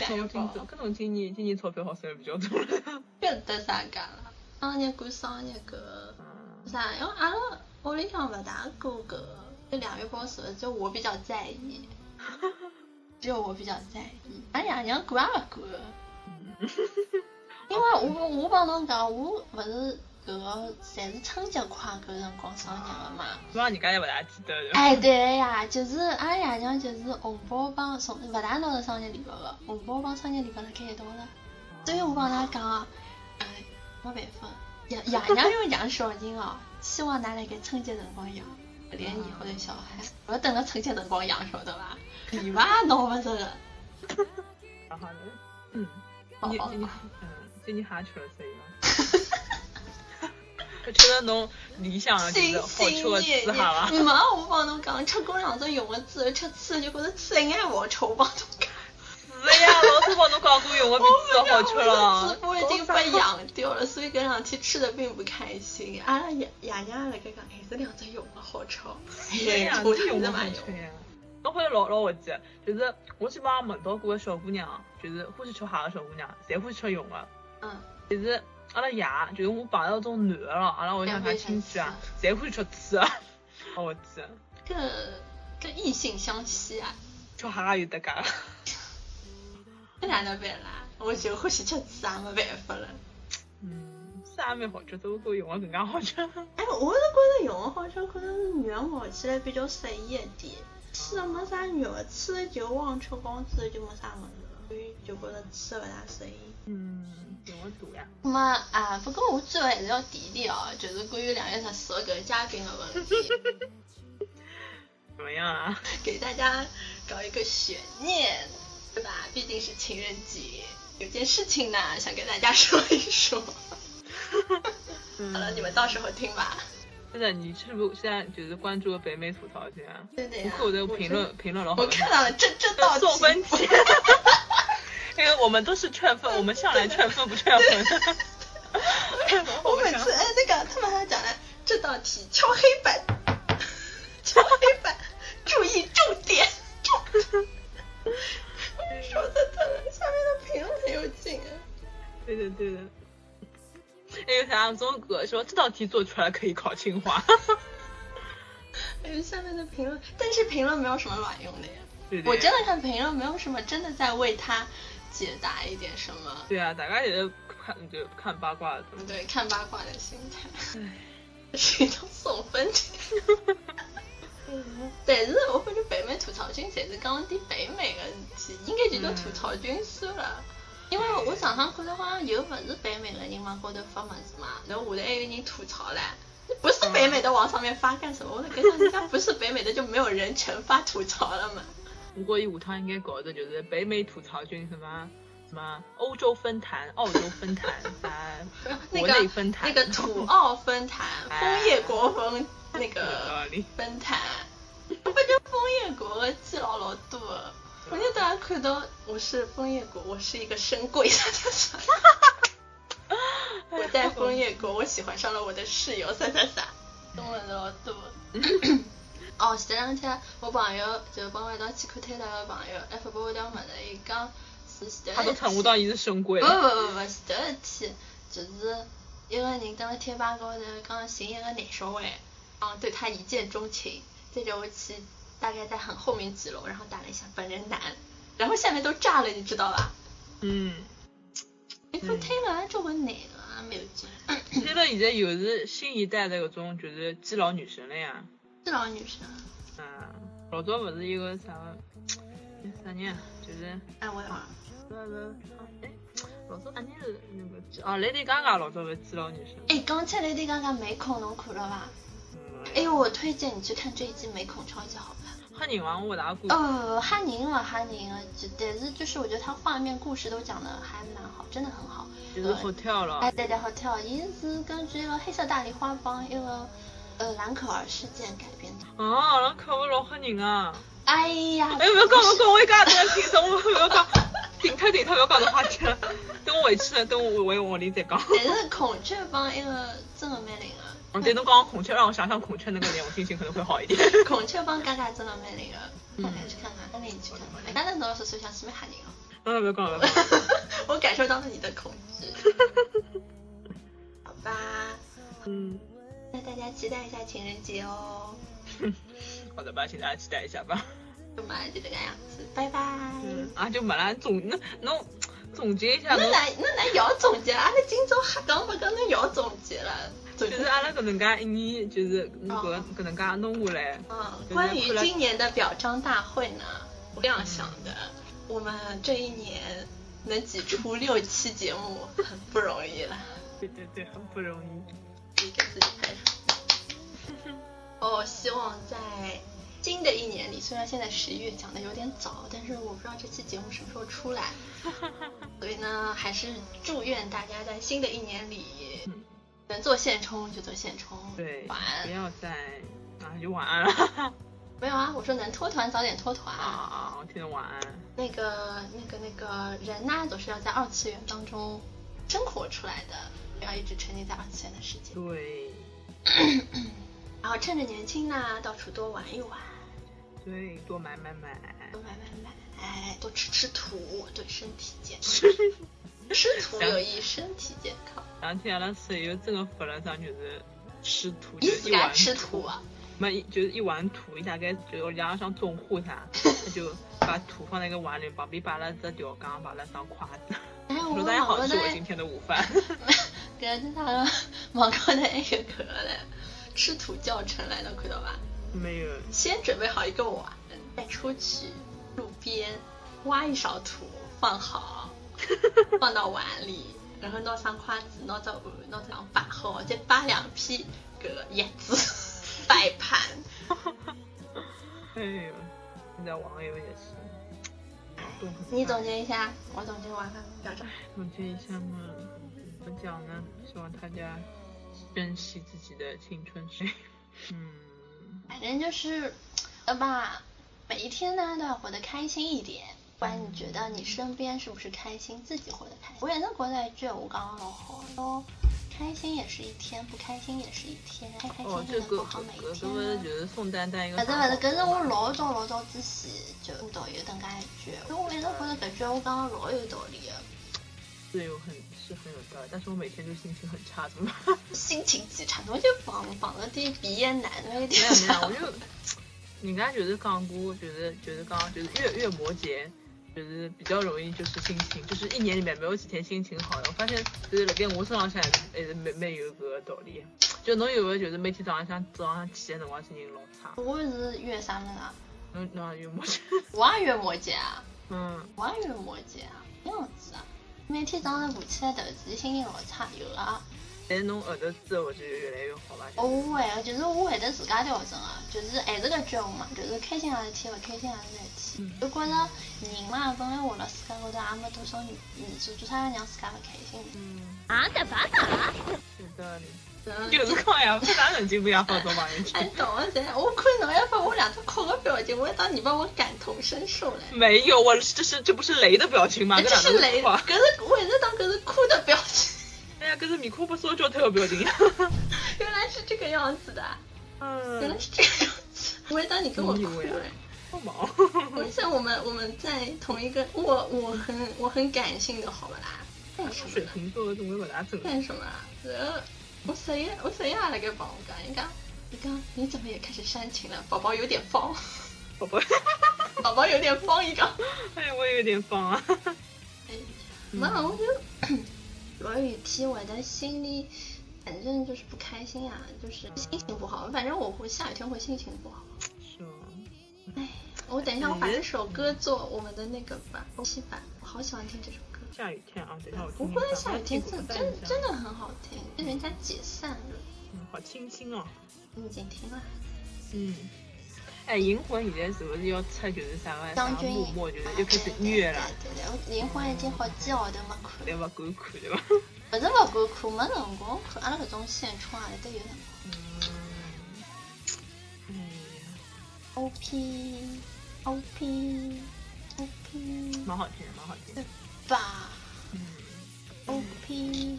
S2: 两月八。搿侬今年今年钞票好赚比较多了。
S1: 搿得啥介了？生日过生日搿啥？因为阿拉屋里向勿大过搿，就两月八是勿就我比较在意。只有我比较在意，俺爷娘管也勿过。因为我我帮侬讲，我勿是搿个侪是春节快搿辰光生日个嘛。
S2: 主要人家也勿大记得的。
S1: 哎，对呀，就是俺爷娘就是红包帮送勿大拿着生日礼物个，红包帮生日礼物辣盖一道了。所以我帮㑚讲，哎，没办法，爷爷娘要养小人哦，希望㑚辣盖春节辰光养，连以后的小孩，勿要等到春节辰光养，晓得伐？礼物也拿勿着个。
S2: 好好的，嗯，今年今年嗯，今年还吃了啥吗？我吃了侬理想的就是好吃的吃哈伐？
S1: 没，我帮侬讲，吃过两只用的之后，吃吃就觉着吃一眼勿好吃，我帮侬讲。
S2: 是呀，老师帮侬讲过用的比吃好吃了。
S1: 直播已经被养掉了，所以搿两天吃的并不开心。阿拉爷爷娘辣盖讲，哎，这两只用的好吃。
S2: 哎呀，
S1: 我
S2: 用
S1: 的蛮
S2: 用。我好像老老滑稽，就是我基本上问到过个小姑娘，就是欢喜吃蟹个小姑娘，侪欢喜吃用的。
S1: 嗯。
S2: 就是阿拉爷，就是我碰到种男的了，阿拉屋里向家亲戚啊，侪欢喜吃刺的，好滑稽。
S1: 搿搿异性相吸啊！
S2: 吃蟹有得介。
S1: 搿哪能办啦？我就欢喜吃刺也没办法了。
S2: 嗯，刺也蛮好吃，只不过用的更加好吃。
S1: 哎，我是觉着用的好吃，可能是肉咬起来比较适意一点。吃了没啥肉，吃了就忘吃光之后就没啥物事了，所以就觉着吃的勿大适意。
S2: 嗯，用的多呀。
S1: 那么啊，不过我最后还是要提一提哦，就是关于两月十四个嘉宾的问题。
S2: 怎么样啊？
S1: 给大家搞一个悬念，对吧？毕竟是情人节，有件事情呢，想跟大家说一说。好了，你们到时候听吧。
S2: 真的，你是不是现在就是关注了北美吐槽圈啊？
S1: 对的呀。
S2: 我的评论评论老好
S1: 我看到了，这这道
S2: 送分题。因为我们都是劝分，我们向来劝分不劝分。
S1: 我每次哎，那个他们还讲了这道题敲黑板，敲黑板，注意重点。说的他们下面的评论很有劲啊。
S2: 对的对的。还有啥宗哥说这道题做出来可以考清华。
S1: 还 有下面的评论，但是评论没有什么卵用的呀。
S2: 对
S1: 我真的看评论没有什么真的在为他解答一点什么。
S2: 对啊，大家也是看就看八卦的。
S1: 对，看八卦的心态。是一种送分题。但是我感觉北美吐槽君侪是讲点北美的事体，应该就叫吐槽君算了。因为我上趟看到好像有不是北美的人往高头发么子嘛，然后下头还有人吐槽嘞，不是北美的往上面发干什么？我在跟人家不是北美的就没有人全发吐槽了嘛。
S2: 不过伊下趟应该搞的就是北美吐槽君什么？什么？欧洲分坛、澳洲分坛 啊，国内分坛，
S1: 那个土澳分坛、枫叶国风那个分坛，我感觉枫叶国的记老老多。我就大家看到我是枫叶国，我是一个深柜，啥啥啥。我在枫叶国，我喜欢上了我的室友，啥啥啥。中文老多。哦，前两天我朋友就帮我一道去看推特的朋友，还发给我条么子，伊讲是前头
S2: 他都称呼到伊是深柜
S1: 不不不不，前头一天就是一个人登了贴吧高头讲寻一个男小孩，嗯，对他一见钟情，再叫我去。大概在很后面几楼，然后打了一下本人男，然后下面都炸了，你知道吧？
S2: 嗯，
S1: 你看推了还交关男的啊，没有劲。
S2: 推了现在又是新一代的搿种就是基佬女神了呀。
S1: 基佬女神。
S2: 嗯，老早勿是一个啥个啥人啊，就是
S1: 哎我忘了。
S2: 是是哎，老早啥人是那个啊，Lady Gaga 老早是基佬女神。
S1: 哎，刚才 Lady Gaga 没空侬看了吧？
S2: 嗯。
S1: 哎呦，我推荐你去看这一季美恐超级好看。
S2: 吓人伐？我勿大敢。
S1: 呃，吓人了，吓人了，就但是就是我觉得它画面、故事都讲的还蛮好，真的很好。
S2: 就是好跳了。
S1: 哎，对对，好跳。伊是根据一个黑色大丽花帮一个呃兰可儿事件改编的。
S2: 啊，兰可儿老吓人啊！
S1: 哎呀！
S2: 哎，不要讲，不要讲，我一家都在听着，我不要讲，停脱停脱，不要讲这话题了。等我回去了，等我回屋里再讲。
S1: 但是孔雀帮一个真的蛮灵
S2: 对，侬讲孔雀，让我想想孔雀那个脸，我心情可能会好一点。
S1: 孔雀帮嘎嘎真的蛮灵的，嗯，去看看，那你去看看。刚才侬老师说想是蛮吓人哦。
S2: 嗯，不要讲了，不要讲。
S1: 我感受到了你的恐惧。好吧。
S2: 嗯。
S1: 那大家期待一下情人节哦。
S2: 好的吧，请大家期待一下吧。
S1: 就这个样子，拜拜。
S2: 嗯，啊就没了，总那侬总结一下。
S1: 那哪那哪要总结？阿拉今朝瞎讲不讲，那要总结了。
S2: 就是阿拉搿能介一年，就是搿搿能介弄下来。
S1: 嗯，关于今年的表彰大会呢，我这样想的，我们这一年能挤出六期节目，很不容易了。
S2: 对对对，很不容易。
S1: 自己给自己拍手。哦，希望在新的一年里，虽然现在十一月讲的有点早，但是我不知道这期节目什么时候出来，所以呢，还是祝愿大家在新的一年里。能做现充就做现充，
S2: 对，
S1: 晚安。
S2: 不要再啊，就晚安了。
S1: 没有啊，我说能脱团早点脱团。
S2: 啊啊，我听着晚安。
S1: 那个那个那个人呢，总是要在二次元当中生活出来的，不要一直沉浸在二次元的世界。
S2: 对。
S1: 然后趁着年轻呢，到处多玩一玩。
S2: 对，多买买买。
S1: 多买买买，哎，多吃吃土，对身体健康。吃土有益身体健康。
S2: 两天阿拉室友真的发了张就是吃土，
S1: 就
S2: 一碗
S1: 吃土啊，
S2: 没就是一碗土，伊大概就两像种花啥，他就把土放在一个碗里，旁边摆了只吊缸，摆了双筷子。
S1: 哎，
S2: 我大家好，是我今天的午饭。
S1: 感觉他网高头还有个嘞，吃土教程来的，看到吧？
S2: 没有。
S1: 先准备好一个碗，再出去路边挖一勺土放好，放到碗里。然后拿上筷子，拿着碗，拿着摆好，再摆两片搿个叶子 摆盘。
S2: 哎呦，现在网友也是。
S1: 你总结一下，我总结完了，表彰。
S2: 总结一下嘛，怎么讲呢？希望大家珍惜自己的青春岁 嗯。
S1: 反正就是，呃吧，每一天呢都要活得开心一点。不管你觉得你身边是不是开心，自己活得开心。我也能过得觉我刚刚老好咯，开心也是一天，不开心也是一天，开开心心的过好每一天。
S2: 哦，这个这个就是宋丹丹一个。
S1: 不是不是，搿是我老早老早之前就听到有等介一句，因为我一直觉得搿句我讲的老有道理的。
S2: 是有很是很有道理，但是我每天就心情很差，怎么
S1: 办？心情极差，侬就绑绑了点鼻炎奶，侬一点。
S2: 没有没有，我就人家就是讲过，就是就是讲就是月月摩羯。就是比较容易，就是心情，就是一年里面没有几天心情好的。我发现就是辣盖我身上，还是还是蛮蛮有个道理。就侬有没就是每天早浪向早上起的辰光心情老差？
S1: 我是月啥么啊？
S2: 侬侬也月摩羯？
S1: 我也月摩羯啊。
S2: 嗯。
S1: 我也月摩羯啊，样子啊。每天早上爬起来头，自己心情老差，有啊。
S2: 但是侬后头之后就越来越好吧？
S1: 我会，就是我会得自家调整啊，就是还是个句话嘛，就是开心也是天，不开心也是事体。就觉着人嘛，本来活了世界高头也没多少年数，做啥要让自家勿开心？
S2: 嗯。
S1: 啊的巴达。
S2: 有道理。就是讲呀，啥人进步也好多嘛，人
S1: 哎，懂了噻，我看侬要把我两只哭的表情，我当你把我感同身受嘞。
S2: 没有，我这是这不是雷的表情吗？
S1: 这是雷，可是我也是当可是哭的表情。
S2: 哎呀，可是米库不说就特有表情！
S1: 原来是这个样子的，
S2: 嗯，
S1: 原来是这个样子。我会当你跟我哭
S2: 哎，好忙。
S1: 我想我们我们在同一个，我我很我很感性的，好不啦？干什么？
S2: 水瓶座怎么不大正？
S1: 干什么？呃，我谁呀？我谁呀？来给帮我讲一讲。你刚你怎么也开始煽情了？宝宝有点慌。
S2: 宝宝，
S1: 宝宝有点慌一个。
S2: 哎，我也有点慌啊。
S1: 哎，妈我就。落雨天我的心里，反正就是不开心啊，就是心情不好。反正我会下雨天会心情不好。
S2: 是吗？
S1: 哎，我等一下我把这首歌做我们的那个版后期版，我好喜欢听这首歌。
S2: 下雨天啊，等一下我
S1: 不。会下雨天真真真的很好听，是人家解散了，
S2: 嗯，好清新哦。
S1: 你已经听了。
S2: 嗯。哎，银魂现在是不是要出就是啥个啥幕末，就是
S1: 啊
S2: 又开始虐了，
S1: 对对对，我银魂已经好几个号头没看
S2: 对
S1: 了，
S2: 伐？敢看对伐？
S1: 不是不敢看，没辰光看，阿拉搿种现充阿里搭有辰光。
S2: 嗯。哎呀
S1: ，O P O P O P
S2: 蛮好听的，蛮好听的。
S1: 吧
S2: 嗯。
S1: O P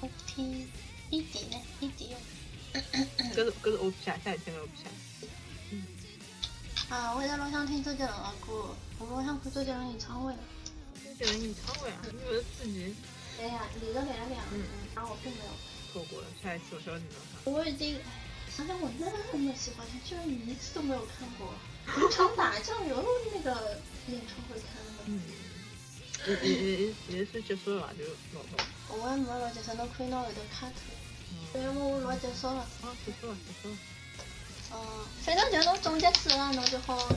S1: O P 一点呢？E D 用
S2: 搿是搿是 O P 下下雨天的 O P 下。
S1: 啊！我一直老想听周杰伦的歌，我老想看周杰伦演唱会了。
S2: 周杰伦演唱会啊，你不是自己
S1: 哎呀，你都来了两
S2: 嗯
S1: 然后我并没有。
S2: 错过了，下一次我消息能看。
S1: 我已经想想我那么喜欢他，居然一次都没有看过。平常打酱油那个演唱会看了。
S2: 嗯。也也也也是结束了吧？就老早。
S1: 我也没老结束，侬可以拿后头卡脱。
S2: 嗯。
S1: 对，我老结束了。
S2: 啊，结束了，结束了。
S1: 嗯，反正觉得总结出来，侬就好。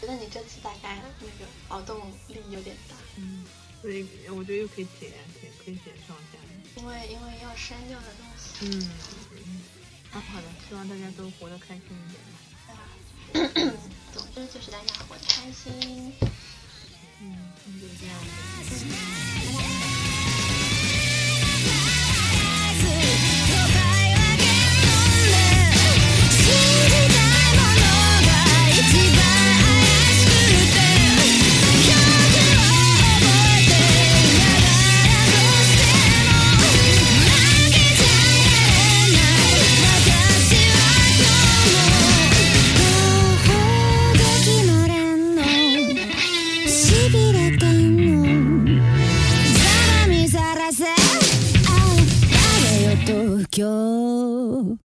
S1: 觉得你这次大概那个劳动力有点大。
S2: 嗯。所以我觉得又可以减，减，可以减上下。
S1: 因为因为要删掉的东西。
S2: 嗯。嗯。啊，好的，希望大家都活得开心一点吧。
S1: 对啊？总之就是大家活得开心。
S2: 嗯，那就这样子。